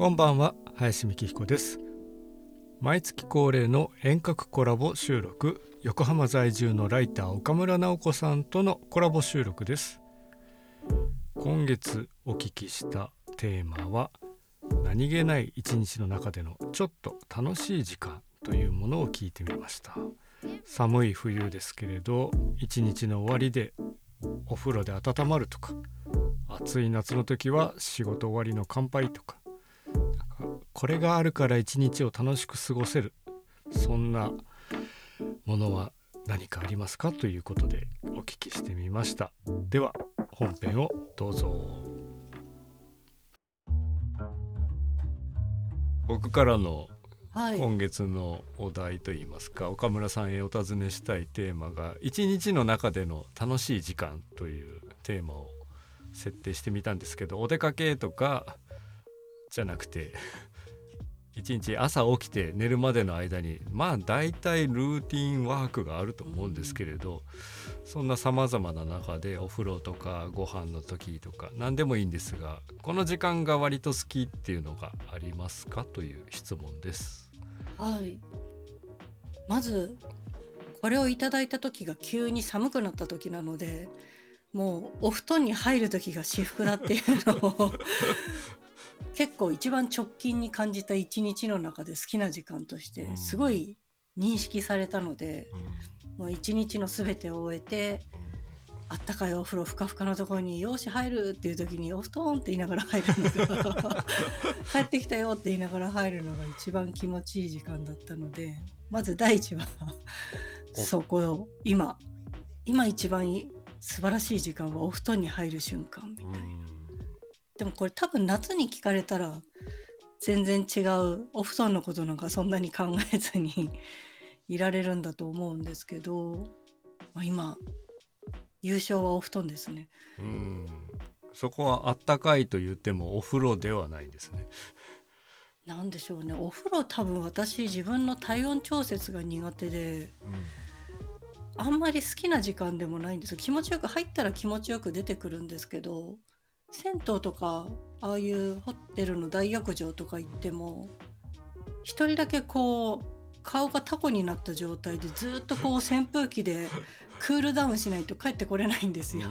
こんばんは林美希彦です。毎月恒例の遠隔コラボ収録横浜在住のライター岡村直子さんとのコラボ収録です。今月お聞きしたテーマは何気ない一日の中でのちょっと楽しい時間というものを聞いてみました。寒い冬ですけれど一日の終わりでお風呂で温まるとか暑い夏の時は仕事終わりの乾杯とかこれがあるから一日を楽しく過ごせる。そんなものは何かありますかということでお聞きしてみました。では本編をどうぞ。僕からの今月のお題といいますか、はい、岡村さんへお尋ねしたいテーマが「一日の中での楽しい時間」というテーマを設定してみたんですけどお出かけとかじゃなくて一日朝起きて寝るまでの間にまあ大体ルーティンワークがあると思うんですけれどそんなさまざまな中でお風呂とかご飯の時とか何でもいいんですがこの時間が割と好きっていうのがありますかという質問です。はいまずこれをいただいた時が急に寒くなった時なのでもうお布団に入る時が至福だっていうのを結構一番直近に感じた一日の中で好きな時間としてすごい認識されたので、もう一日の全てを終えて、あったかいお風呂ふかふかのところに「よし入る」っていう時に「お布団」って言いながら入るのが 帰ってきたよって言いながら入るのが一番気持ちいい時間だったのでまず第一はそこを今今一番素晴らしい時間はお布団に入る瞬間みたいな。でもこれ多分夏に聞かれたら全然違うお布団のことなんかそんなに考えずに いられるんだと思うんですけど、まあ、今優勝はお布団ですね。うん。そこはあったかいと言ってもお風呂ではないですね。なんでしょうね。お風呂多分私自分の体温調節が苦手で、うん、あんまり好きな時間でもないんです。気持ちよく入ったら気持ちよく出てくるんですけど銭湯とかああいうホテルの大浴場とか行っても一人だけこう顔がタコになった状態でずっとこう扇風機で クールダウンしないと帰ってこれないんですよ。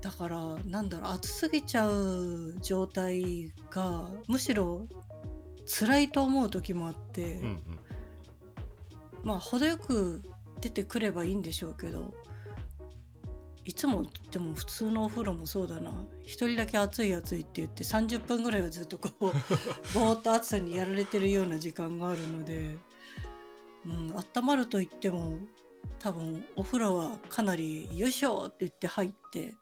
だからなんだろう暑すぎちゃう状態がむしろ辛いと思う時もあって、うんうん、まあ程よく出てくればいいんでしょうけどいつもでも普通のお風呂もそうだな一人だけ暑い暑いって言って30分ぐらいはずっとこう ぼーっと暑さにやられてるような時間があるので、うん、温まると言っても多分お風呂はかなり「よいしょ!」って言って入って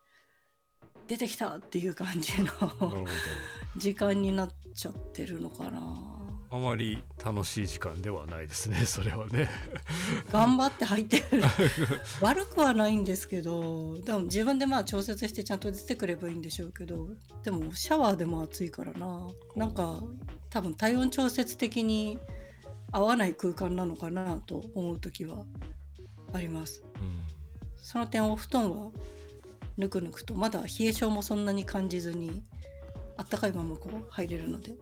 出てきたっていう感じの 時間になっちゃってるのかな。あまり楽しい時間ではないですね それはね。頑張って入ってる。悪くはないんですけどでも自分でまあ調節してちゃんと出てくればいいんでしょうけどでもシャワーでも暑いからな。なんか多分体温調節的に合わない空間なのかなと思う時はあります、うん、その点お布団はぬくぬくとまだ冷え性もそんなに感じずにあったかいままこう入れるので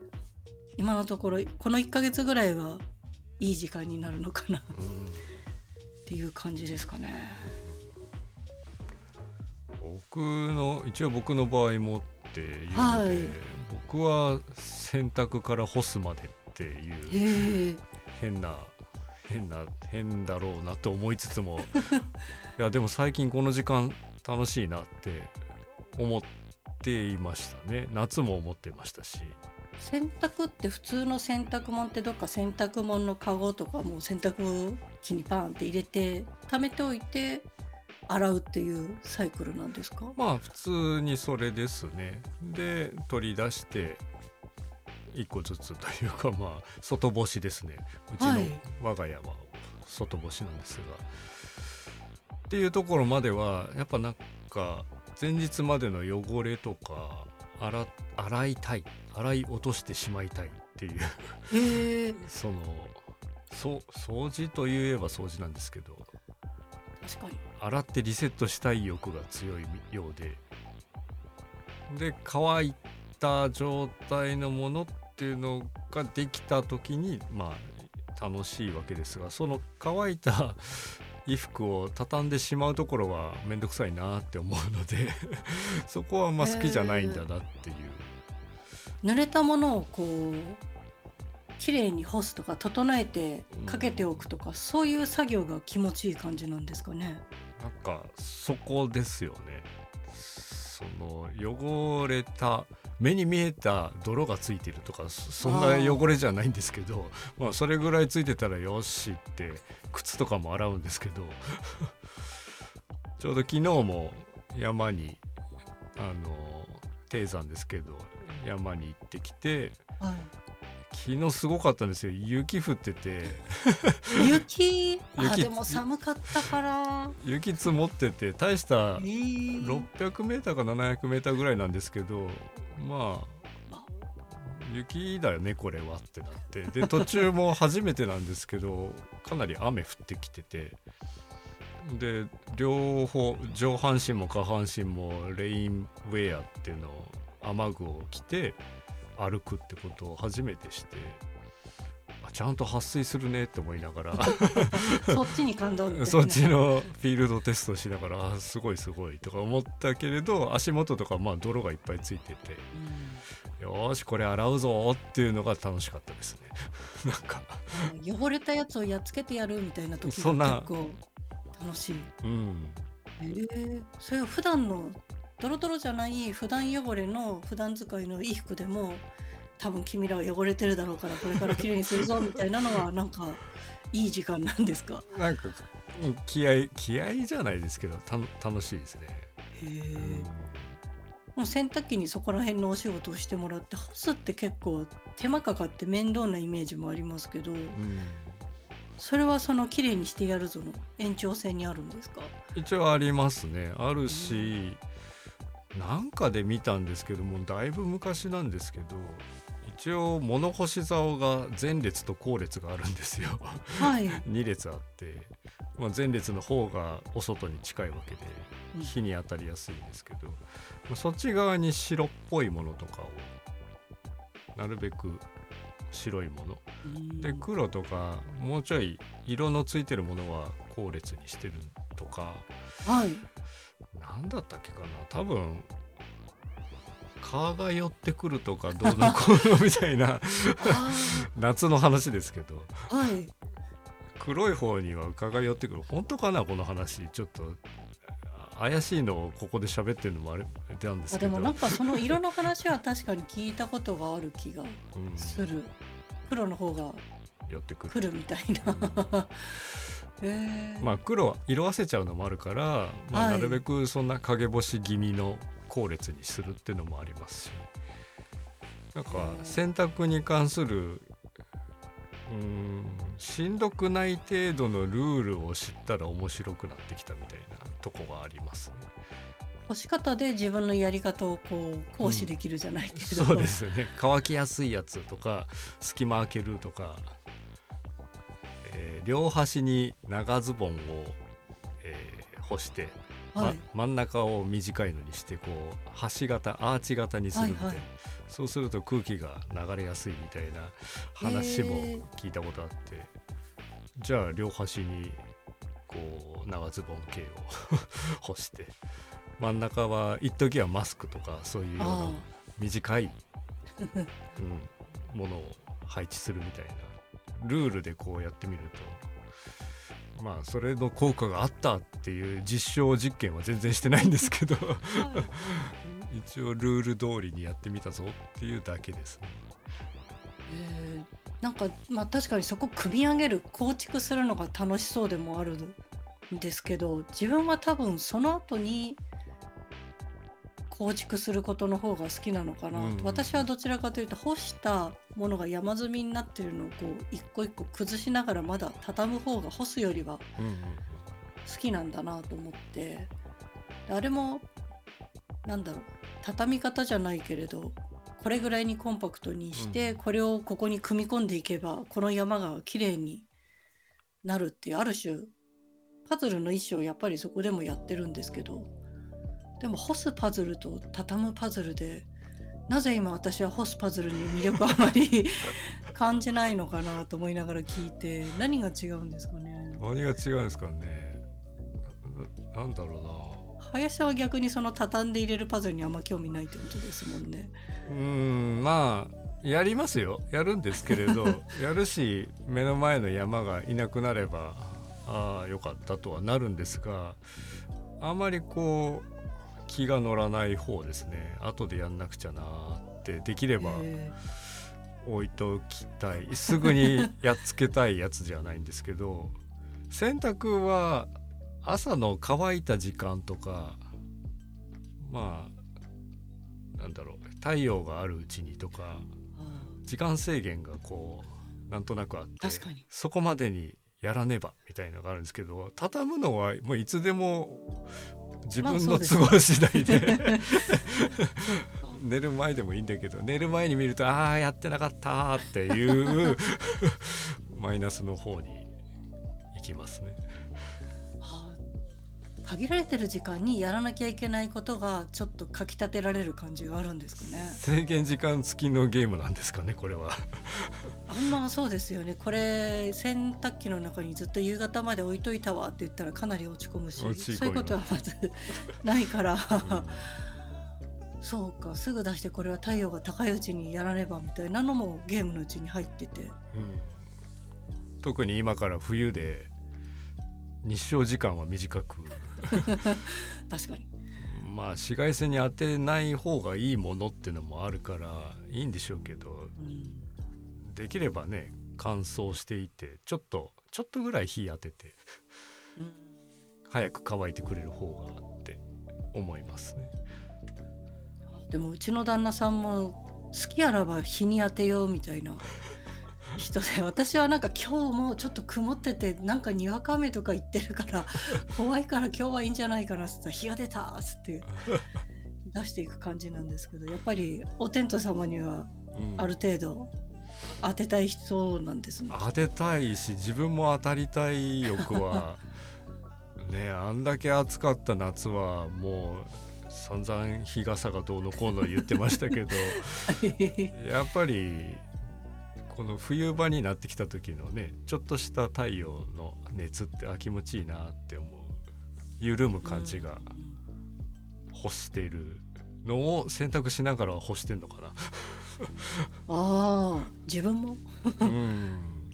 今のところこの1ヶ月ぐらいはいい時間になるのかな。っていう感じですかね。僕の一応僕の場合もっていうので、はい、僕は洗濯から干すまでっていう変な変な変だろうなと思いつつも。いやでも最近この時間楽しいなって思っていましたね。夏も思ってましたし洗濯って普通の洗濯物ってどっか洗濯物のカゴとかもう洗濯機にパンって入れて貯めておいて洗うっていうサイクルなんですか？まあ普通にそれですね。で取り出して1個ずつというかまあ外干しですね。うちの我が家は外干しなんですが、はい、っていうところまではやっぱなんか前日までの汚れとか洗洗いたい。洗い落としてしまいたいっていう。そのそ掃除といえば掃除なんですけど。確かに。洗ってリセットしたい欲が強いようで。で乾いた状態のものっていうのができた時にまあ楽しいわけですがその乾いた衣服を畳んでしまうところは面倒くさいなって思うので そこはあんま好きじゃないんだなっていう。濡れたものをこう綺麗に干すとか整えてかけておくとか、そういう作業が気持ちいい感じなんですかね。なんかそこですよね。その汚れた目に見えた泥がついてるとかそんな汚れじゃないんですけどまあそれぐらいついてたらよしって靴とかも洗うんですけど ちょうど昨日も山にあの低山ですけど山に行ってきて、はい、昨日すごかったんですよ。雪降ってて。雪？あでも寒かったから。雪積もってて大した600メーターか700メーターぐらいなんですけどまあ雪だよねこれはってなって。で途中も初めてなんですけどかなり雨降ってきてて。で両方上半身も下半身もレインウェアっていうのを雨具を着て歩くってことを初めてして。ちゃんと撥水するねって思いながら。そっちに感動、ね、そっちのフィールドテストしながらあすごいすごいとか思ったけれど足元とかまあ泥がいっぱいついてて、うん、よしこれ洗うぞっていうのが楽しかったですね。なんか。汚れたやつをやっつけてやるみたいな時が結構楽しい。うん、えー、それは普段のドロドロじゃない普段汚れの普段使いの衣服でも多分君らは汚れてるだろうからこれから綺麗にするぞみたいなのはなんかいい時間なんですか？なんか気合気合じゃないですけどた楽しいですね。へえ、うん、もう洗濯機にそこら辺のお仕事をしてもらって干すって結構手間かかって面倒なイメージもありますけど、うん、それはその綺麗にしてやるぞの延長線にあるんですか？一応ありますね。あるし、なんかで見たんですけどもだいぶ昔なんですけど一応物干し竿が前列と後列があるんですよ。はい、2列あって、まあ、前列の方がお外に近いわけで火に当たりやすいんですけど、うん、そっち側に白っぽいものとかをなるべく白いもの。で黒とかもうちょい色のついてるものは後列にしてるとか、はい、何だったっけかな。多分蚊が寄ってくるとかどうのこうのみたいな夏の話ですけど、はい、黒い方には蚊が寄ってくる。本当かなこの話。ちょっと怪しいのをここで喋ってるのもあれなんですけど。でもなんかその色の話は確かに聞いたことがある気がする、うん、黒の方が寄ってくる。みたいな。まあ黒色あせちゃうのもあるから、まあ、なるべくそんな陰干し気味の後列にするっていうのもありますし。なんか洗濯に関するうんしんどくない程度のルールを知ったら面白くなってきたみたいなとこがありますね。干し方で自分のやり方をこう行使できるじゃないけど、うん、そうですよね。乾きやすいやつとか隙間開けるとか。両端に長ズボンを、えー、干して、はい、ま、真ん中を短いのにしてこう端型アーチ型にするみたいな、はいはい、そうすると空気が流れやすいみたいな話も聞いたことあって、じゃあ両端にこう長ズボン系を 干して。真ん中は一時はマスクとかそういうような短い、うん、ものを配置するみたいな。ルールでこうやってみるとまあそれの効果があったっていう実証実験は全然してないんですけど。一応ルール通りにやってみたぞっていうだけです。ね。えー、なんかまあ確かにそこ組み上げる構築するのが楽しそうでもあるんですけど自分は多分その後に構築することの方が好きなのかな、うん、私はどちらかというと干したものが山積みになってるのをこう一個一個崩しながらまだ畳む方が干すよりは好きなんだなと思って、あれもなんだろう畳み方じゃないけれどこれぐらいにコンパクトにして、これをここに組み込んでいけばこの山が綺麗になるっていうある種パズルの一種をやっぱりそこでもやってるんですけどでも干すパズルと畳むパズルでなぜ今私はホスパズルに魅力あまり 感じないのかなと思いながら聞いて何が違うんですかね？何が違うんですかね？ななんだろ林さんは逆にその畳んで入れるパズルにあんま興味ないってことですもんね。うなうんまあやりますよ。やるんですけれど やるし目の前の山がいなくなればああよかったとはなるんですがあまりこう気が乗らない方ですね。後でやんなくちゃなって。できればへ置いときたい。すぐにやっつけたいやつじゃないんですけど洗濯は朝の乾いた時間とかまあなんだろう太陽があるうちにとか時間制限がこうなんとなくあってそこまでにやらねばみたいなのがあるんですけど畳むのはもういつでも自分の都合次第で、ー寝る前でもいいんだけど寝る前に見るとああやってなかったっていう マイナスの方に行きますね。限られてる時間にやらなきゃいけないことがちょっとかきたてられる感じがあるんですかね制限時間付きのゲームなんですかねこれは。あんまそうですよね。これ洗濯機の中にずっと夕方まで置いといたわって言ったらかなり落ち込むし落ち込むそういうことはまずないから。そうか。すぐ出してこれは太陽が高いうちにやらねばみたいなのもゲームのうちに入ってて。うん。特に今から冬で日照時間は短く。確かに。まあ紫外線に当てない方がいいものっていうのもあるからいいんでしょうけど。うんできればね乾燥していてちょっとちょっとぐらい火当ててうん早く乾いてくれる方がって思いますね。でもうちの旦那さんも好きあらば日に当てようみたいな人で 私はなんか今日もちょっと曇っててなんかにわか雨とか言ってるから 怖いから今日はいいんじゃないかなっつったら日が出たっつって出していく感じなんですけどやっぱりお天道様にはうんある程度当てたい人なんですね。当てたいし自分も当たりたい欲は ねあんだけ暑かった夏はもう散々日傘がどうのこうの言ってましたけど やっぱりこの冬場になってきた時のねちょっとした太陽の熱ってあ気持ちいいなって思う緩む感じが欲しているのを選択しながら欲してんのかな。ああ自分も？うん。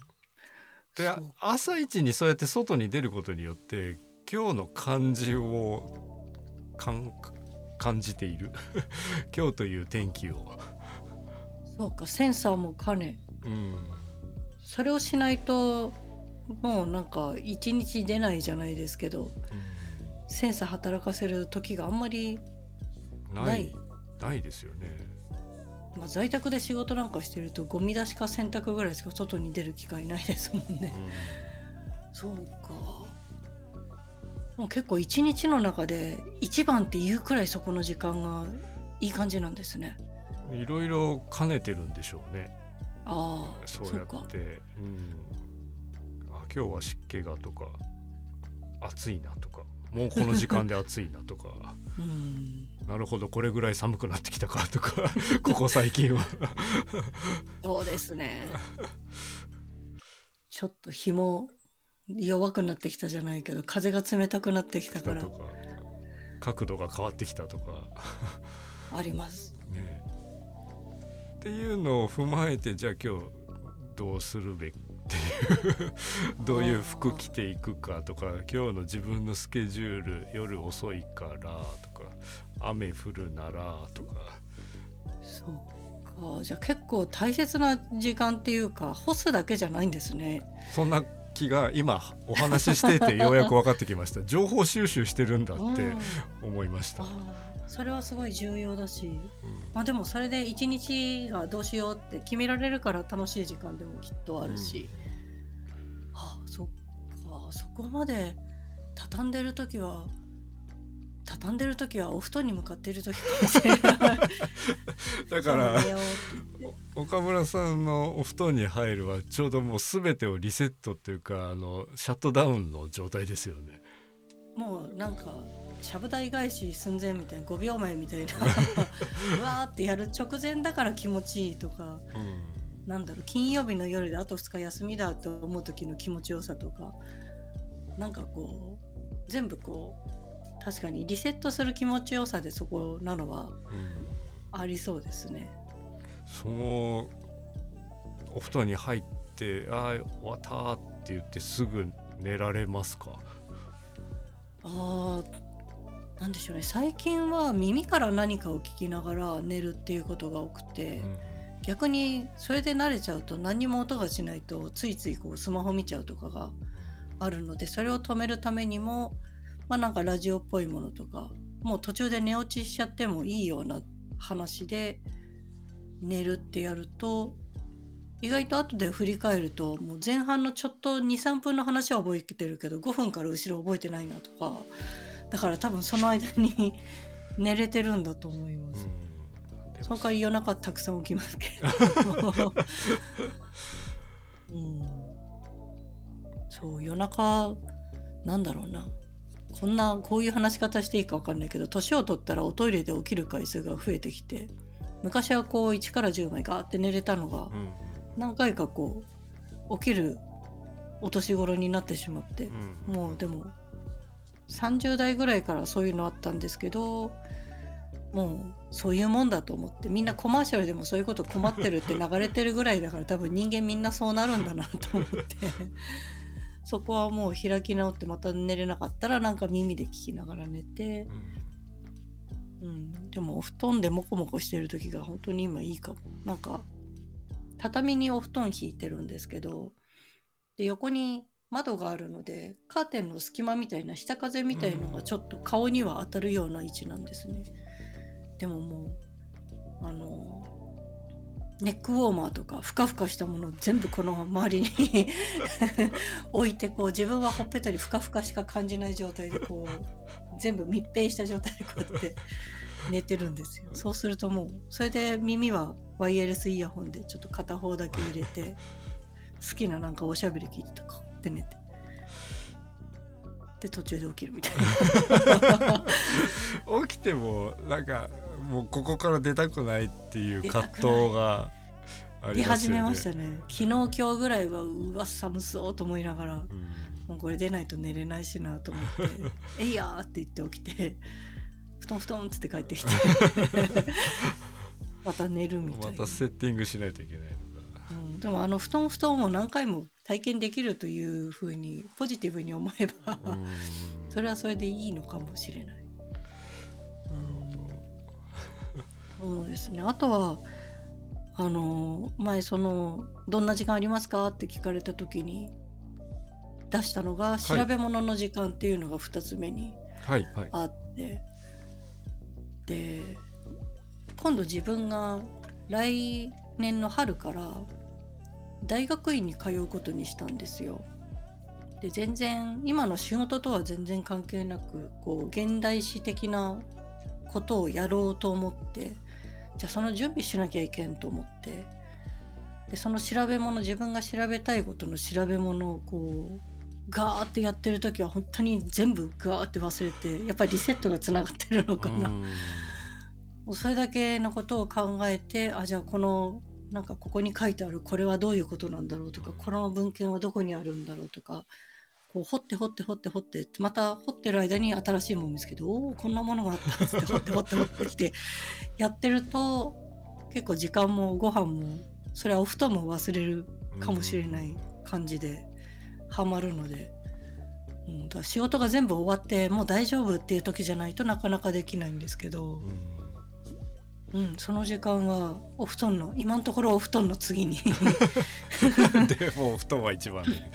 で朝一にそうやって外に出ることによって今日の感じを感感じている。今日という天気を、そうかセンサーも兼ね。うん、それをしないともうなんか一日出ないじゃないですけどセンサー働かせる時があんまりないないですよね。まあ、在宅で仕事なんかしてるとゴミ出しか洗濯ぐらいしか外に出る機会ないですもんね。そうか。もう結構一日の中で一番っていうくらいそこの時間がいい感じなんですね。うんいろいろ兼ねてるんでしょうねああ、そうやかっ。てうん、あ今日は湿気がとか暑いなとかもうこの時間で暑いなとかうん。なるほどこれぐらい寒くなってきたか とかここ最近は。そうですね。ちょっと日も弱くなってきたじゃないけど風が冷たくなってきたからとか角度が変わってきたとか、あります。ね、っていうのを踏まえてじゃあ今日どうするべきっていう どういう服着ていくかとか今日の自分のスケジュール夜遅いからとか雨降るならとかそうか。じゃあ結構大切な時間っていうか干すだけじゃないんですね。そんな気が今お話ししててようやく分かってきました情報収集してるんだって うん思いました。それはすごい重要だし、うん。まあでもそれで一日がどうしようって決められるから楽しい時間でもきっとあるし、ああそっか。そこまで畳んでる時は畳んでる時はお布団に向かっている時かもしれない。だから岡村さんのお布団に入るはちょうどもう全てをリセットっていうかあのシャットダウンの状態ですよね。もうなんかちゃぶ台返し寸前みたいな5秒前みたいな。うわーってやる直前だから気持ちいいとか。うん。なんだろう金曜日の夜であと2日休みだと思う時の気持ちよさとか。なんかこう全部こう確かにリセットする気持ちよさでそこなのはうん。ありそうですね。そのお布団に入って「ああ終わった」って言ってすぐ寝られますか？あーなんでしょうね。最近は耳から何かを聞きながら寝るっていうことが多くて、逆にそれで慣れちゃうと何にも音がしないとついついこうスマホ見ちゃうとかがあるのでそれを止めるためにもまあなんかラジオっぽいものとかもう途中で寝落ちしちゃってもいいような話で寝るってやると意外と後で振り返るともう前半のちょっと23分の話は覚えてるけど5分から後ろ覚えてないなとかだから多分その間に 寝れてるんだと思います。その代わり夜中たくさん起きますけど。うん、そう夜中なんだろうな。こんなこういう話し方していいか分かんないけど年を取ったらおトイレで起きる回数が増えてきて昔はこう1から10枚ガーって寝れたのがうん。何回かこう起きるお年頃になってしまってうん。もうでも30代ぐらいからそういうのあったんですけどもうそういうもんだと思ってみんなコマーシャルでもそういうこと困ってるって流れてるぐらいだから多分人間みんなそうなるんだなと思って。そこはもう開き直ってまた寝れなかったらなんか耳で聞きながら寝て、うん、でもお布団でモコモコしてる時が本当に今いいかも。なんか畳にお布団引いてるんですけどで横に窓があるのでカーテンの隙間みたいな下風みたいのがちょっと顔には当たるような位置なんですね。でももうあのネックウォーマーとかふかふかしたものを全部この周りに 置いてこう自分はほっぺたにふかふかしか感じない状態でこう全部密閉した状態でこうやって寝てるんですよ。そうするともうそれで耳はワイヤレスイヤホンでちょっと片方だけ入れて好きななんかおしゃべり聞いてとかって寝て。で途中で起きるみたいな。起きてもなんかもうここから出たくないっていう葛藤があ出りね。始めましたね昨日今日ぐらいはうわ寒そうと思いながらうんもうこれ出ないと寝れないしなと思って「えいや!」って言って起きて「布団布団」っつって帰ってきて また寝るみたいな、またセッティングしないといけない。うん、でもあの布団布団を何回も体験できるというふうにポジティブに思えばうん それはそれでいいのかもしれない。そうですねあとはあの前その「どんな時間ありますか?」って聞かれた時に出したのが調べ物の時間っていうのが2つ目にはいはい。あって、で今度自分が来年の春から大学院に通うことにしたんですよ。で全然今の仕事とは全然関係なくこう現代史的なことをやろうと思ってじゃあその準備しなきゃいけんと思ってでその調べ物自分が調べたいことの調べ物をこうガーってやってる時は本当に全部ガーって忘れてやっぱりリセットがつながってるのかな。それだけのことを考えてあじゃあこのなんかここに書いてあるこれはどういうことなんだろうとかこの文献はどこにあるんだろうとかこう掘って掘って掘って掘ってまた掘ってる間に新しいもの見つけておおこんなものがあったっつって 掘って掘って掘ってきてやってると結構時間もご飯もそれはお布団も忘れるかもしれない感じでハマるので、うん、だから仕事が全部終わってもう大丈夫っていう時じゃないとなかなかできないんですけど。うんうん、その時間はお布団の今のところお布団の次に。でもう布団は一番ね。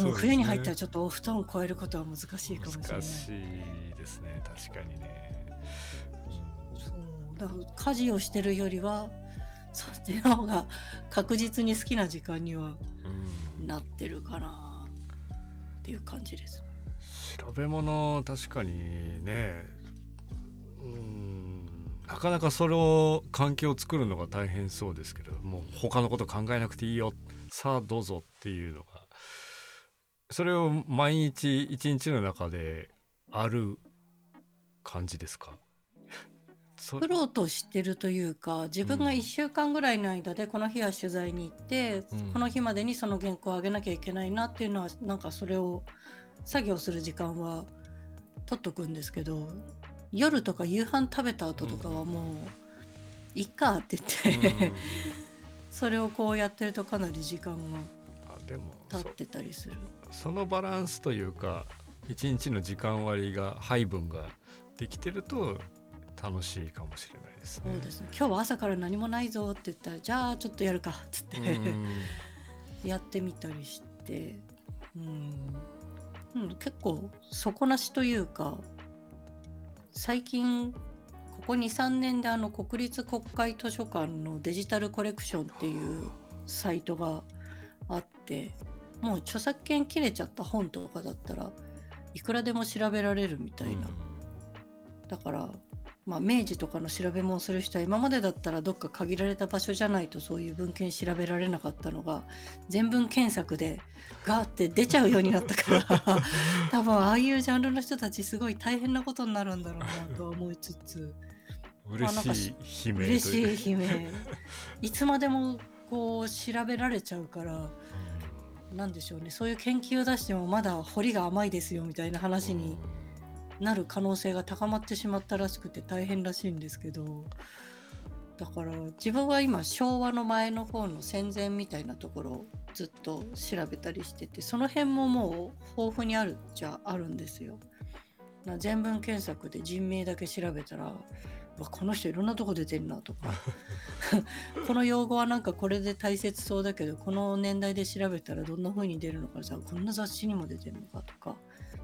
も う冬に入ったららちょっとお布団を超えることは難しいかもしれない。難しいですね。確かにね。そうだから家事をしてるよりはそっちの方が確実に好きな時間にはうん。なってるかなっていう感じです。調べ物確かにね。うんなかなかそれを環境を作るのが大変そうですけどもう他のこと考えなくていいよ。さあどうぞっていうのがそれを毎日一日の中である感じですか？そプロとしてるというか自分がうん。1週間ぐらいの間でこの日は取材に行って、うん。この日までにその原稿を上げなきゃいけないなっていうのはなんかそれを作業する時間は取っとくんですけど夜とか夕飯食べた後とかはもう「いっか」って言って、うんそれをこうやってるとかなり時間が経ってたりする。そのバランスというか一日の時間割が配分ができてると楽しいかもしれないですね。そうですね今日は朝から何もないぞって言ったらじゃあちょっとやるかっつって、うんやってみたりして、うん、うん、結構底なしというか最近ここ23年であの国立国会図書館のデジタルコレクションっていうサイトがあってもう著作権切れちゃった本とかだったらいくらでも調べられるみたいな、だから、まあ、明治とかの調べ物する人は今までだったらどっか限られた場所じゃないとそういう文献調べられなかったのが全文検索でガーって出ちゃうようになったから 多分ああいうジャンルの人たちすごい大変なことになるんだろうなとは思いつつ。嬉しい悲鳴嬉しい悲鳴。いつまでもこう調べられちゃうからなんでしょうね。そういう研究を出してもまだ彫りが甘いですよみたいな話になる可能性が高まってしまったらしくて大変らしいんですけど。だから自分は今昭和の前の方の戦前みたいなところをずっと調べたりしててその辺ももう豊富にあるっちゃあるんですよ。な全文検索で人名だけ調べたらこの人いろんなとこ出てんなとか。この用語はなんかこれで大切そうだけどこの年代で調べたらどんな風に出るのかじゃあこんな雑誌にも出てるのかとか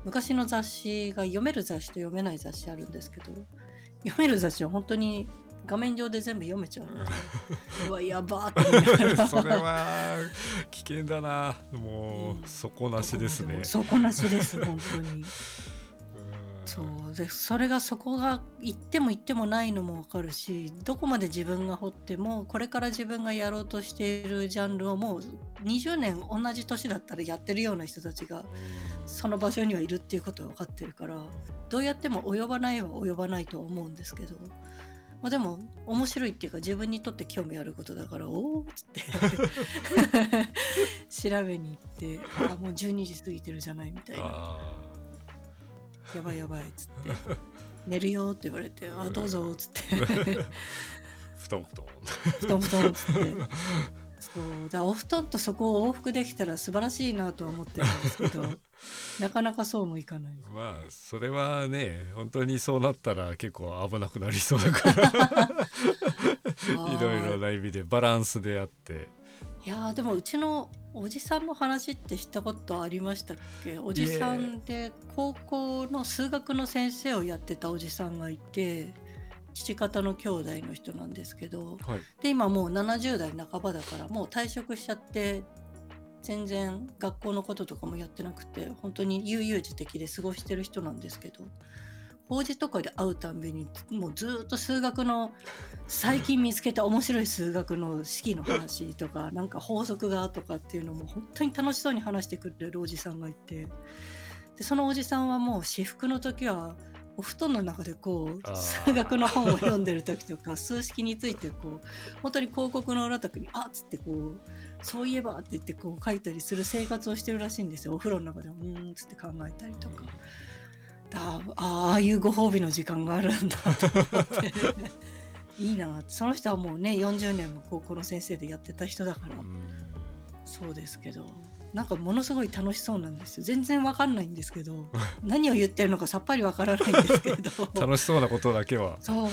昔の雑誌が読める雑誌と読めない雑誌あるんですけど読める雑誌は本当に画面上で全部読めちゃうので うわやばーってそれは危険だな。もうん。う底なしですね。底なしです本当に。うんそう。でそれがそこが行っても行ってもないのも分かるしどこまで自分が掘ってもこれから自分がやろうとしているジャンルをもう20年同じ年だったらやってるような人たちがその場所にはいるっていうことは分かってるからどうやっても及ばないは及ばないとは思うんですけど、まあ、でも面白いっていうか自分にとって興味あることだからおおっつって 調べに行ってあもう12時過ぎてるじゃないみたいな。あやばいやばいっつって。寝るよって言われてあどうぞっつって。ー 布団布団。布団布団っつって。そう。だお布団とそこを往復できたら素晴らしいなとは思ってるんですけど なかなかそうもいかない。まあそれはね本当にそうなったら結構危なくなりそうだから。いろいろな意味でバランスであっていやーでもうちのおじさんの話ってしたことありましたっけ？おじさんで高校の数学の先生をやってたおじさんがいて父方の兄弟の人なんですけどはい。で今もう70代半ばだからもう退職しちゃって全然学校のこととかもやってなくて本当に悠々自適で過ごしてる人なんですけど法事とかで会うたんびにもうずーっと数学の最近見つけた面白い数学の式の話とかなんか法則がとかっていうのも本当に楽しそうに話してくれるおじさんがいてでそのおじさんはもう私服の時はお布団の中でこう数学の本を読んでる時とか 数式についてこう本当に広告の裏とかに「あっ」つってこう「そういえば」って言ってこう書いたりする生活をしてるらしいんですよお風呂の中で「うーん」っつって考えたりとか。だあああいうご褒美の時間があるんだ。と思っていいな。その人はもうね40年も高校の先生でやってた人だから。うん。そうですけど。なんかものすごい楽しそうなんですよ。全然わかんないんですけど。何を言ってるのかさっぱりわからないんですけど。楽しそうなことだけは。そう。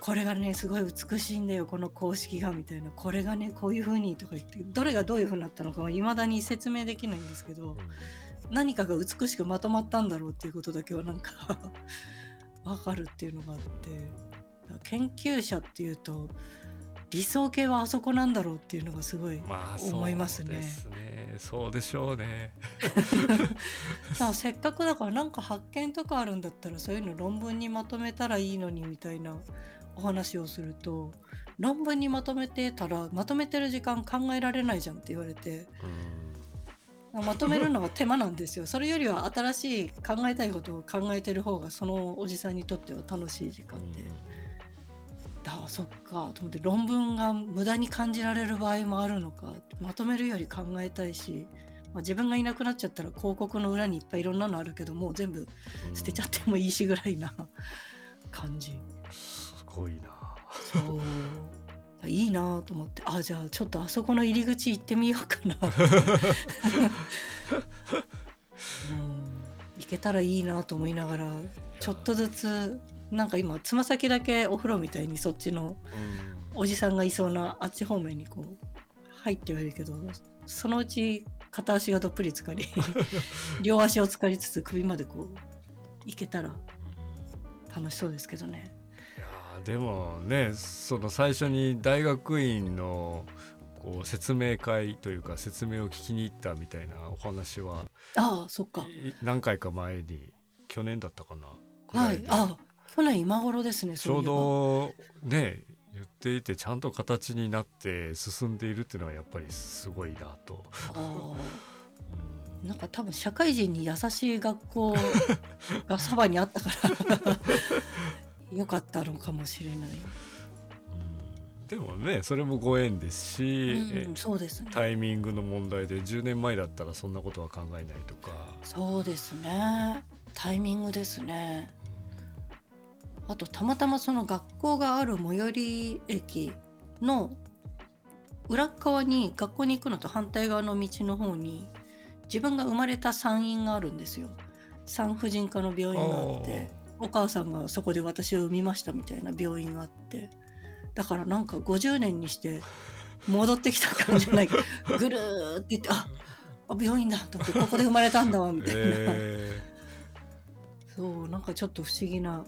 これがねすごい美しいんだよ。この公式がみたいな。これがねこういう風にとか言ってどれがどういう風になったのかはいまだに説明できないんですけど何かが美しくまとまったんだろうっていうことだけはなんか わかるっていうのがあって。研究者っていうと理想形はあそこなんだろうっていうのがすごいまあ思いますね。そうですね。そうでしょうね。さあせっかくだからなんか発見とかあるんだったらそういうの論文にまとめたらいいのにみたいなお話をすると論文にまとめてたらまとめてる時間考えられないじゃんって言われてまとめるのは手間なんですよ。それよりは新しい考えたいことを考えてる方がそのおじさんにとっては楽しい時間で、だあそっか。と思って論文が無駄に感じられる場合もあるのか。まとめるより考えたいし、まあ、自分がいなくなっちゃったら広告の裏にいっぱいいろんなのあるけどもう全部捨てちゃってもいいしぐらいな感じ。すごいな。そういいなと思って。あじゃあちょっとあそこの入り口行ってみようかな、うん、行けたらいいなと思いながらちょっとずつなんか今つま先だけお風呂みたいにそっちのおじさんがいそうなあっち方面にこう入ってはいるけどそのうち片足がどっぷりつかり 両足をつかりつつ首までこう行けたら楽しそうですけどね。でもねその最初に大学院のこう説明会というか説明を聞きに行ったみたいなお話はああそっか。何回か前に去年だったかなはい。あ去年今頃ですねちょうどね言っていてちゃんと形になって進んでいるっていうのはやっぱりすごいなと。あ。なんか多分社会人に優しい学校がそばにあったから良かったのかもしれない。でもねそれもご縁ですし、うん、そうですね、タイミングの問題で10年前だったらそんなことは考えないとか。そうですね。タイミングですね。あとたまたまその学校がある最寄り駅の裏側に学校に行くのと反対側の道の方に自分が生まれた産院があるんですよ。産婦人科の病院があってお母さんがそこで私を産みましたみたいな病院があってだからなんか50年にして戻ってきた感じじゃない ぐるーって言ってあ病院だと思ってここで生まれたんだわみたいな、えー、そうなんかちょっと不思議な、うん、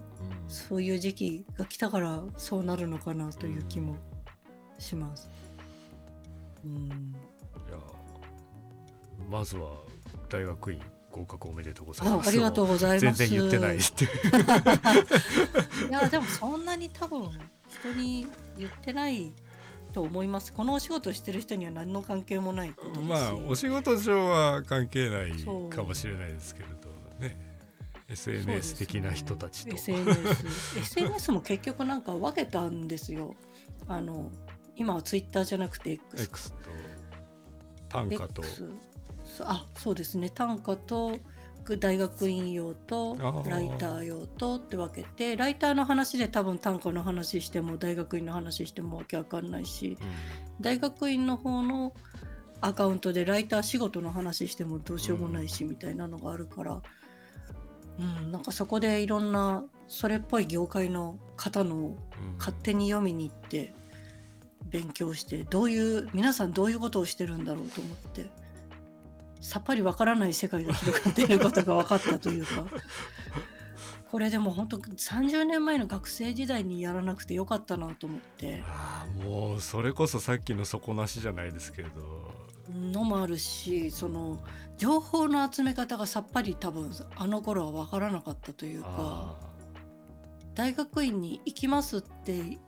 そういう時期が来たからそうなるのかなという気もします。うん、いやまずは大学院合格おめでとうございます。ありがとうございます。全然言ってないって いやでもそんなに多分人に言ってないと思います。このお仕事してる人には何の関係もないことまあお仕事上は関係ないかもしれないですけれどね。SNS 的な人たちと、ね、SNS SNS も結局なんか分けたんですよ。あの今はツイッターじゃなくて X, X と短歌とあそうですね。短歌と大学院用とライター用とって分けてライターの話で多分短歌の話しても大学院の話してもわけわかんないし、うん、大学院の方のアカウントでライター仕事の話してもどうしようもないし、みたいなのがあるから、うん、なんかそこでいろんなそれっぽい業界の方の勝手に読みに行って勉強してどういう皆さんどういうことをしてるんだろうと思って。さっぱりわからない世界が広がっていることが分かったというか。これでも本当30年前の学生時代にやらなくてよかったなと思って。あもうそれこそさっきの底なしじゃないですけれど。のもあるしその情報の集め方がさっぱり多分あの頃は分からなかったというか。大学院に行きますって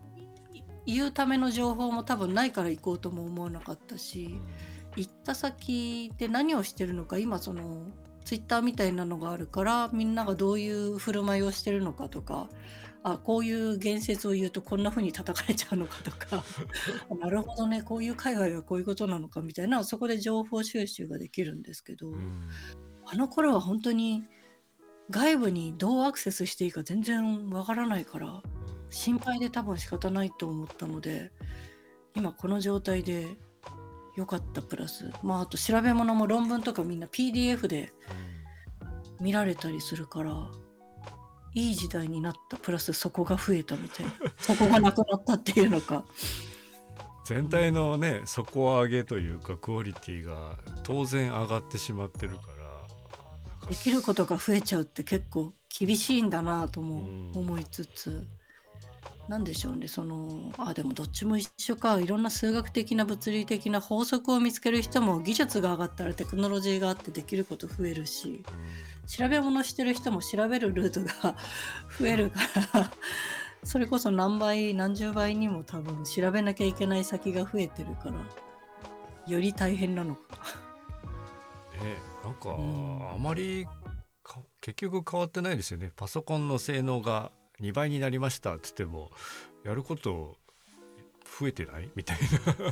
言うための情報も多分ないから行こうとも思わなかったし。うん行った先で何をしてるのか今そのツイッターみたいなのがあるからみんながどういう振る舞いをしてるのかとかあこういう言説を言うとこんな風に叩かれちゃうのかとか なるほどねこういう海外はこういうことなのかみたいなそこで情報収集ができるんですけど、あの頃は本当に外部にどうアクセスしていいか全然わからないから心配で多分仕方ないと思ったので今この状態でよかったプラス。まああと調べ物も論文とかみんな PDF で見られたりするからいい時代になったプラスそこが増えたみたいな。そこがなくなったっていうのか。全体のね底上げというかクオリティが当然上がってしまってるから。できることが増えちゃうって結構厳しいんだなとも思いつつ、何でしょうね。そのあでもどっちも一緒か。いろんな数学的な物理的な法則を見つける人も技術が上がったらテクノロジーがあってできること増えるし。調べ物してる人も調べるルートが増えるから。それこそ何倍何十倍にも多分調べなきゃいけない先が増えてるから。より大変なのか。いなんか、うん。あまりか結局変わってないですよね。パソコンの性能が2倍になりましたっつってもやること増えてない？みたい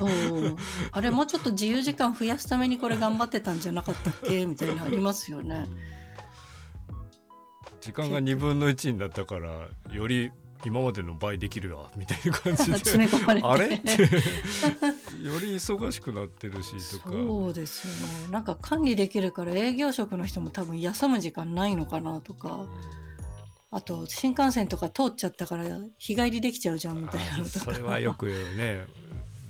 な。あれもうちょっと自由時間増やすためにこれ頑張ってたんじゃなかったっけ？みたいなのありますよね。時間が2分の1になったからより今までの倍できるわ。みたいな感じで。詰め込まれて。あれ？って。より忙しくなってるしとか。そうですよね。なんか管理できるから営業職の人も多分休む時間ないのかなとかあと新幹線とか通っちゃったから日帰りできちゃうじゃんみたいなのとか。それはよくね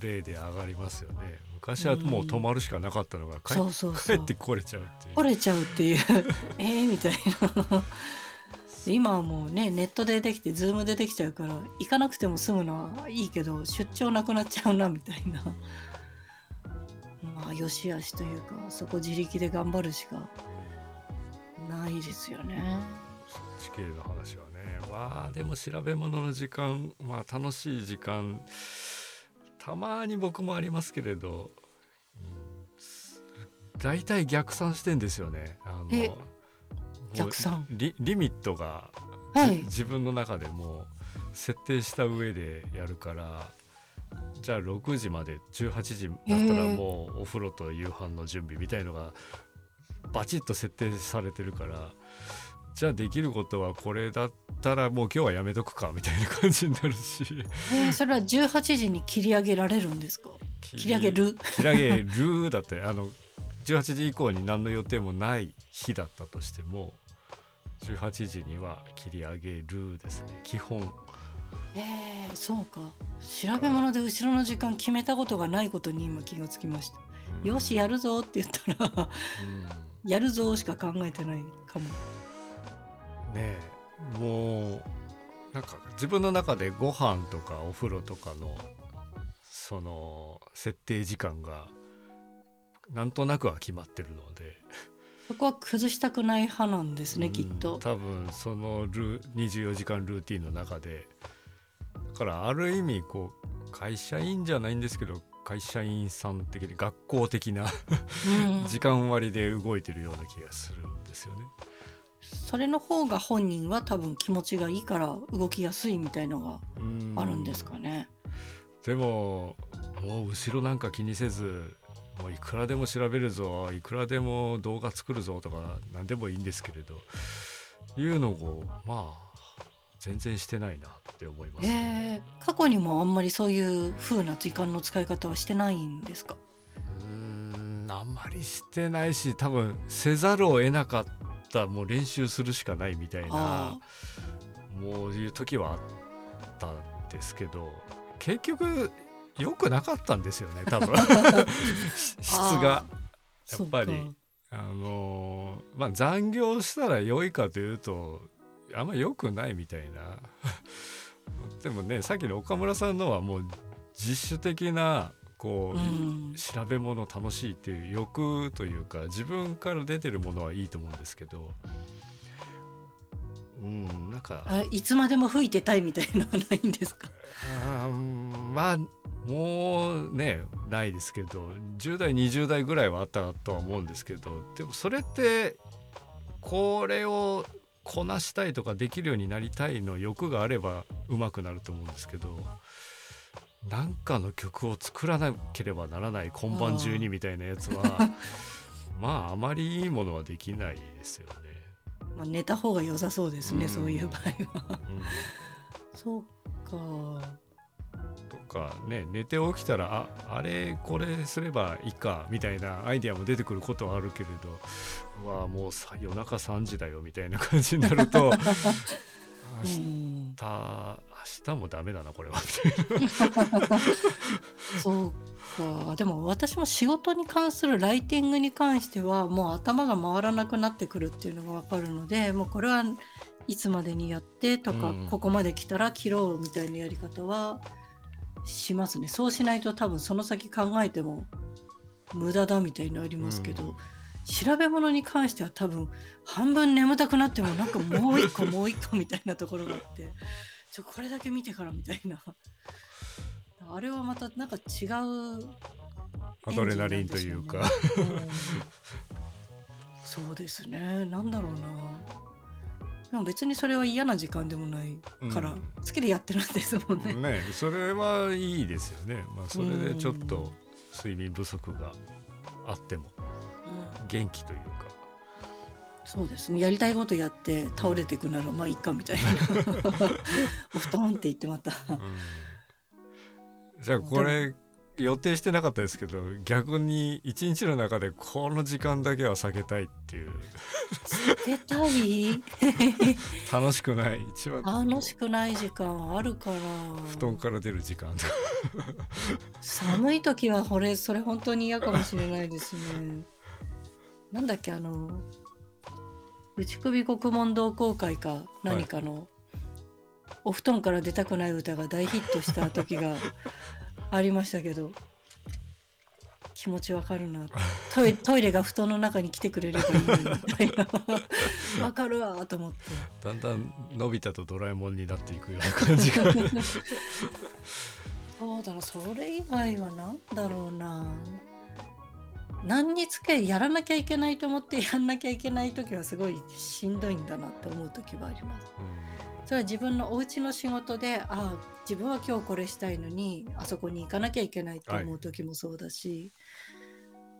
例で上がりますよね。昔はもう泊まるしかなかったのが、帰そうそうそう。帰ってこれちゃうっていう。来れちゃうっていう。えーみたいな。で今はもうねネットでできてズームでできちゃうから行かなくても済むのはいいけど出張なくなっちゃうなみたいな。まあよしあしというかそこ自力で頑張るしかないですよね地形の話はね。まあでも調べ物の時間まあ楽しい時間たまに僕もありますけれど、うん、大体逆算してんですよね。あの逆算？リリミットが、はい。じ自分の中でもう設定した上でやるからじゃあ6時まで18時だったらもうお風呂と夕飯の準備みたいのがバチッと設定されてるからじゃあできることはこれだったらもう今日はやめとくかみたいな感じになるし。えーそれは18時に切り上げられるんですか？切り上げる？切り上げるだってあの18時以降に何の予定もない日だったとしても18時には切り上げるですね。基本。えー、そうか。調べ物で後ろの時間決めたことがないことに今気がつきました、うん。よしやるぞって言ったらうん。やるぞしか考えてないかもねえもうなんか自分の中でご飯とかお風呂とかのその設定時間がなんとなくは決まってるので。そこは崩したくない派なんですね、きっうんと。多分そのル24時間ルーティンの中で。だからある意味こう会社員じゃないんですけど会社員さん的に学校的なうん。時間割で動いてるような気がするんですよね。それの方が本人は多分気持ちがいいから動きやすいみたいのがうん。あるんですかね。でももう後ろなんか気にせずもういくらでも調べるぞいくらでも動画作るぞとか何でもいいんですけれどいうのをまあ全然してないなって思います、えー、過去にもあんまりそういう風な時間の使い方はしてないんですか？うーんあんまりしてないし多分せざるを得なかったもう練習するしかないみたいなあもういう時はあったんですけど結局良くなかったんですよね 多分。質が。ーやっぱり。あのーまあ残業したら良いかというとあんま良くないみたいな。でもねさっきの岡村さんのはもう自主的なこう、うん。調べ物楽しいっていう欲というか自分から出てるものはいいと思うんですけど。うんなんか。あいつまでも吹いてたいみたいなのはないんですか？あーまあもうねないですけど10代20代ぐらいはあったとは思うんですけどでもそれってこれをこなしたいとかできるようになりたいの欲があれば上手くなると思うんですけどなんかの曲を作らなければならない今晩中にみたいなやつは まああまりいいものはできないですよね。まあ、寝た方が良さそうですね、うんそういう場合は。うんそうか。とかね寝て起きたらああれこれすればいいかみたいなアイデアも出てくることはあるけれどうわもうさ夜中3時だよみたいな感じになると う明日ん、明日もダメだなこれは。そうか。でも私も仕事に関するライティングに関してはもう頭が回らなくなってくるっていうのが分かるのでもうこれはいつまでにやってとか、うんここまで来たら切ろうみたいなやり方はしますね。そうしないと多分その先考えても無駄だみたいになりますけど、うん調べ物に関しては多分半分眠たくなってもなんかもう一個もう一個みたいなところがあってちょこれだけ見てからみたいなあれはまたなんか違うアドレナリンというかそうですね。なんだろうな。でも別にそれは嫌な時間でもないから、うん好きでやってるんですもんね。ねそれはいいですよね。まあそれでちょっと睡眠不足があってもうん元気というか。そうですね。やりたいことやって倒れていくならまあいいかみたいな。お布団って言ってまた。じゃあこれ予定してなかったですけど逆に一日の中でこの時間だけは避けたいっていう出たい？楽しくない一番楽しくない時間あるから。布団から出る時間寒い時はこれそれ本当に嫌かもしれないですね。なんだっけあの内首獄門同好会か何かの、お布団から出たくない歌が大ヒットした時が ありましたけど気持ちわかるな。トイ トイレが布団の中に来てくれればいいみたいなわかるわと思って。だんだんのび太とドラえもんになっていくような感じが。そうだなそれ以外は何だろうな何につけやらなきゃいけないと思ってやんなきゃいけない時はすごいしんどいんだなって思う時はあります。それは自分のお家の仕事でああ自分は今日これしたいのにあそこに行かなきゃいけないと思う時もそうだし、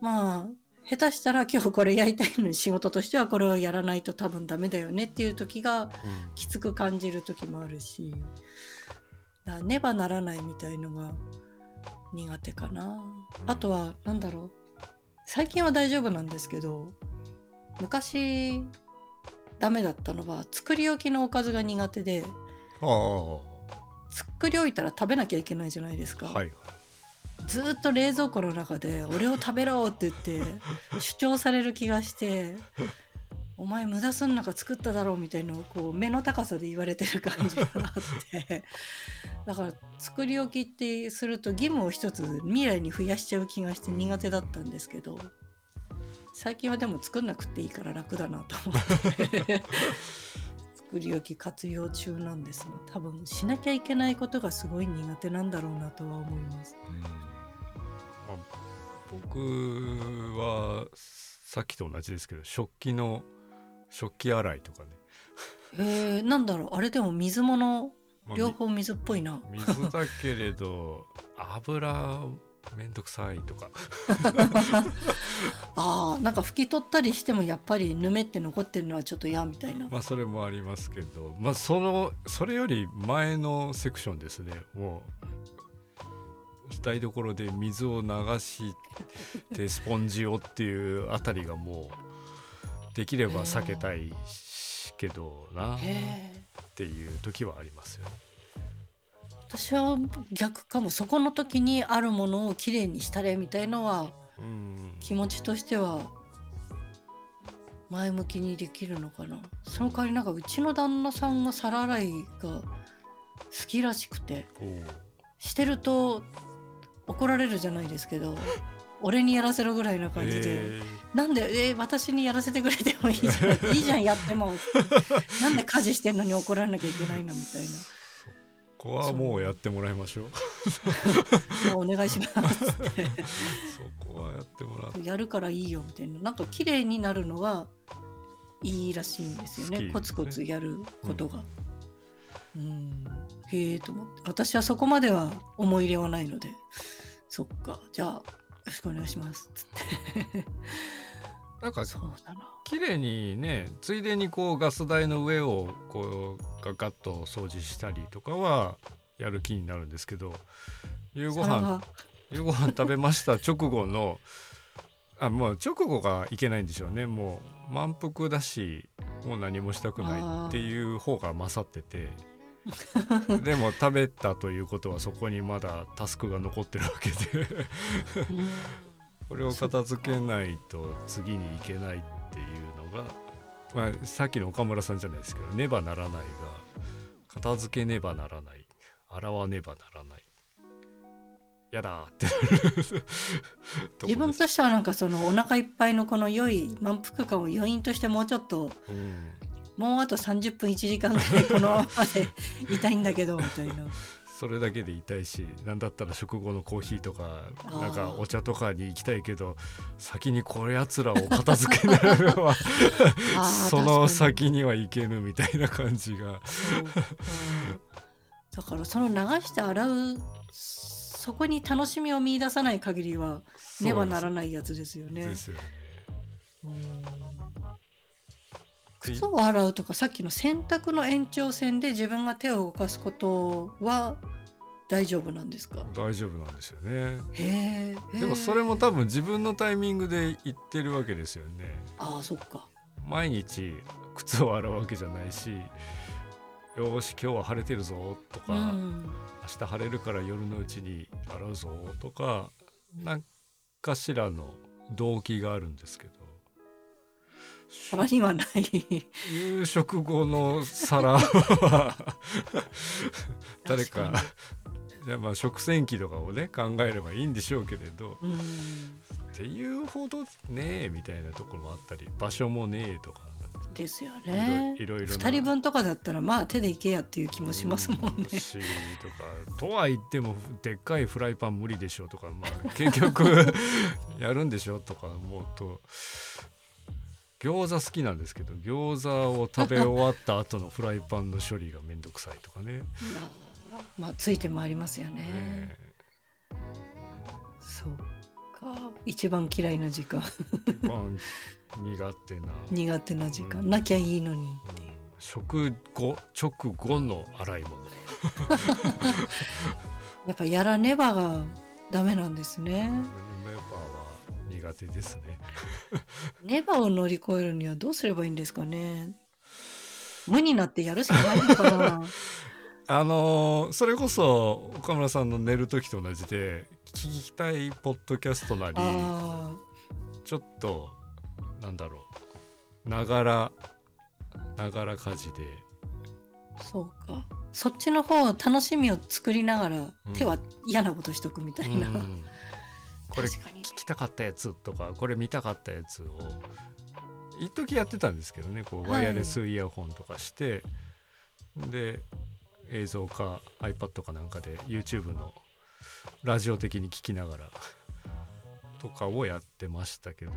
まあ下手したら今日これやりたいのに仕事としてはこれをやらないと多分ダメだよねっていう時がきつく感じる時もあるしだねばならないみたいのが苦手かな。あとはなんだろう最近は大丈夫なんですけど昔ダメだったのは作り置きのおかずが苦手で作り置いたら食べなきゃいけないじゃないですか、はいずーっと冷蔵庫の中で「俺を食べろ!」って言って主張される気がして「お前無駄すん中作っただろ」うみたいなのこう目の高さで言われてる感じがあって。だから作り置きってすると義務を一つ未来に増やしちゃう気がして苦手だったんですけど最近はでも作んなくていいから楽だなと思って。作り置き活用中なんですが多分しなきゃいけないことがすごい苦手なんだろうなとは思います。僕はさっきと同じですけど食器の食器洗いとかね、えー、なんだろう。あれでも水物？まあ両方水っぽいな。み水だけれど油めんどくさいとか。ああなんか拭き取ったりしてもやっぱりぬめって残ってるのはちょっと嫌みたいな。まあそれもありますけど。まあそのそれより前のセクションですね。もう台所で水を流してスポンジをっていうあたりがもうできれば避けたいしけどなっていう時はありますよね。私は逆かも。そこの時にあるものをきれいにしたれみたいのはうん。気持ちとしては前向きにできるのかな。その代わりなんかうちの旦那さんが皿洗いが好きらしくて。してると怒られるじゃないですけど俺にやらせろぐらいな感じで、えなんで、えー私にやらせてくれてもいいじゃん。いいじゃんやっても。なんで家事してんのに怒られなきゃいけないのみたいな。ーここはもうやってもらいましょう。もう。お願いしますそこはやって。もらって。やるからいいよみたいな。なんか綺麗になるのがいいらしいんですよね。ね。コツコツやることが。うん。へえと思って。私はそこまでは思い入れはないので。そっか。じゃあよろしくお願いします。つって。なんかそうだな。綺麗にねついでにこうガス台の上をこうガガッと掃除したりとかはやる気になるんですけど夕ご飯夕ご飯食べました直後のあもう直後がいけないんでしょうね。もう満腹だしもう何もしたくないっていう方が勝っててでも食べたということはそこにまだタスクが残ってるわけで。うん。これを片付けないと次に行けないっていうのが、まあ、さっきの岡村さんじゃないですけどねばならないが片付けねばならない。洗わねばならない。やだーって。自分としてはなんかそのお腹いっぱいのこの良い満腹感を余韻としてもうちょっとうんもうあと30分1時間ぐらいこの ままでいたいんだけどみたいな。それだけでいたいし何だったら食後のコーヒーとかなんかお茶とかに行きたいけど先にこやつらを片付けながらは あー その先には行けぬみたいな感じが。だからその流して洗うそこに楽しみを見出さない限りはねばならないやつですよね。ですよね。靴を洗うとかさっきの洗濯の延長線で自分が手を動かすことは大丈夫なんですか？大丈夫なんですよね。へえ。でもそれも多分自分のタイミングで行ってるわけですよね。ああそっか。毎日靴を洗うわけじゃないしよーし今日は晴れてるぞとか、うん。明日晴れるから夜のうちに洗うぞとか何かしらの動機があるんですけどたまにはない。夕食後の皿は誰か 確かいやまあ食洗機とかをね考えればいいんでしょうけれどうん。っていうほどねえみたいなところもあったり場所もねえとかですよね。いろいろいろな二人分とかだったらまあ手でいけやっていう気もしますもんね。しとかとは言ってもでっかいフライパン無理でしょとか、まあ、結局 やるんでしょとか思うと餃子好きなんですけど餃子を食べ終わった後のフライパンの処理がめんどくさいとかね。まあついてもありますよね。ねそうか。一番嫌いな時間。まあ苦手な苦手な時間。うんなきゃいいのに。食後直後の洗い物 やっぱやらねばがダメなんですね。メンバーは苦手ですね。ネバを乗り越えるにはどうすればいいんですかね。無になってやるしかないのかな。あのーそれこそ岡村さんの寝る時と同じで聞きたいポッドキャストなりあちょっとなんだろうながらながら家事であ、そうか。そっちの方楽しみを作りながら、うん手は嫌なことしとくみたいな。うんこれ聞きたかったやつとかこれ見たかったやつを一時やってたんですけどねこうはい。ワイヤレスイヤホンとかして、で映像か iPad かなんかで YouTube のラジオ的に聞きながらとかをやってましたけど。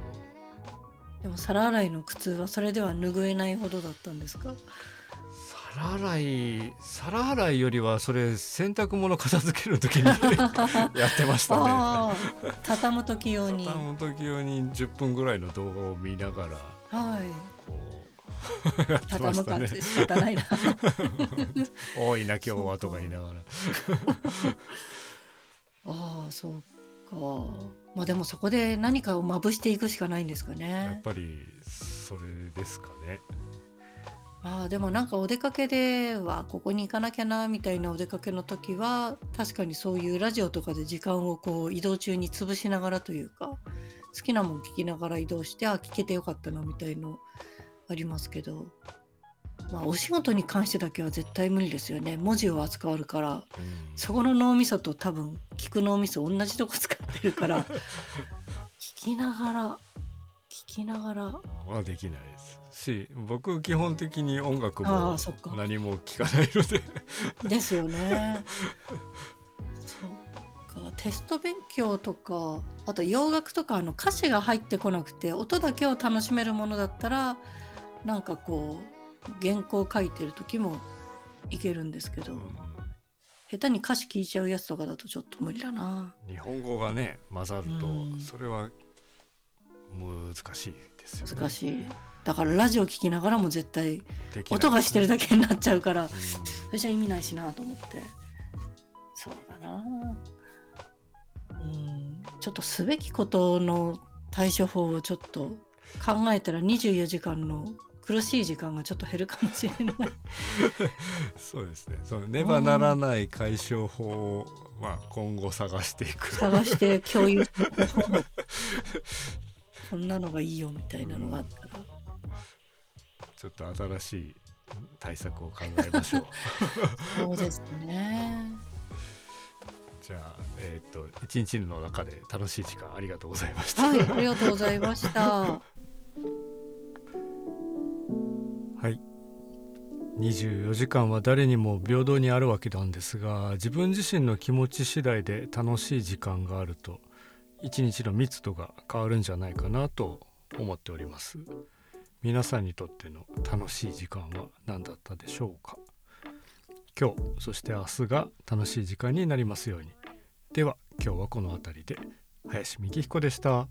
でも皿洗いの苦痛はそれでは拭えないほどだったんですか？皿洗い皿洗いよりはそれ洗濯物片付ける時に やってましたね。畳む時用に。畳む時用に10分ぐらいの動画を見ながらはい。こう やってましたね。て仕方ないな。多いな今日はとか言いながら。ああ、そうか。まあでもそこで何かをまぶしていくしかないんですかやっね。ぱりそれですかね。まあでもなんかお出かけではここに行かなきゃなみたいなお出かけの時は確かにそういうラジオとかで時間をこう移動中に潰しながらというか好きなもん聞きながら移動してあ聞けてよかったなみたいのありますけどまあお仕事に関してだけは絶対無理ですよね。文字を扱うからうん。そこの脳みそと多分聞く脳みそ同じとこ使ってるから聞きながら聞きながら。はできないし僕基本的に音楽あも何も聞かないのでですよね。そうかテスト勉強とかあと洋楽とかあの歌詞が入ってこなくて音だけを楽しめるものだったらなんかこう原稿書いてる時もいけるんですけど、下手に歌詞聞いちゃうやつとかだとちょっと無理だな。日本語がね混ざるとうんそれは難しいですよね。難しい。だからラジオ聞きながらも絶対音がしてるだけになっちゃうからうん。それじゃ意味ないしなと思って。そうだな。うん。ちょっとすべきことの対処法をちょっと考えたら24時間の苦しい時間がちょっと減るかもしれない。そうですね。そのねばならない解消法をまあ今後探していく。探して共有。こんなのがいいよみたいなのがあったらちょっと新しい対策を考えましょう。そうですねじゃあえっ、と一日の中で楽しい時間ありがとうございました。はいありがとうございましたはい。24時間は誰にも平等にあるわけなんですが自分自身の気持ち次第で楽しい時間があると一日の密度が変わるんじゃないかなと思っております皆さんにとっての楽しい時間は何だったでしょうか？今日そして明日が楽しい時間になりますようにでは今日はこの辺りで林幹彦でした。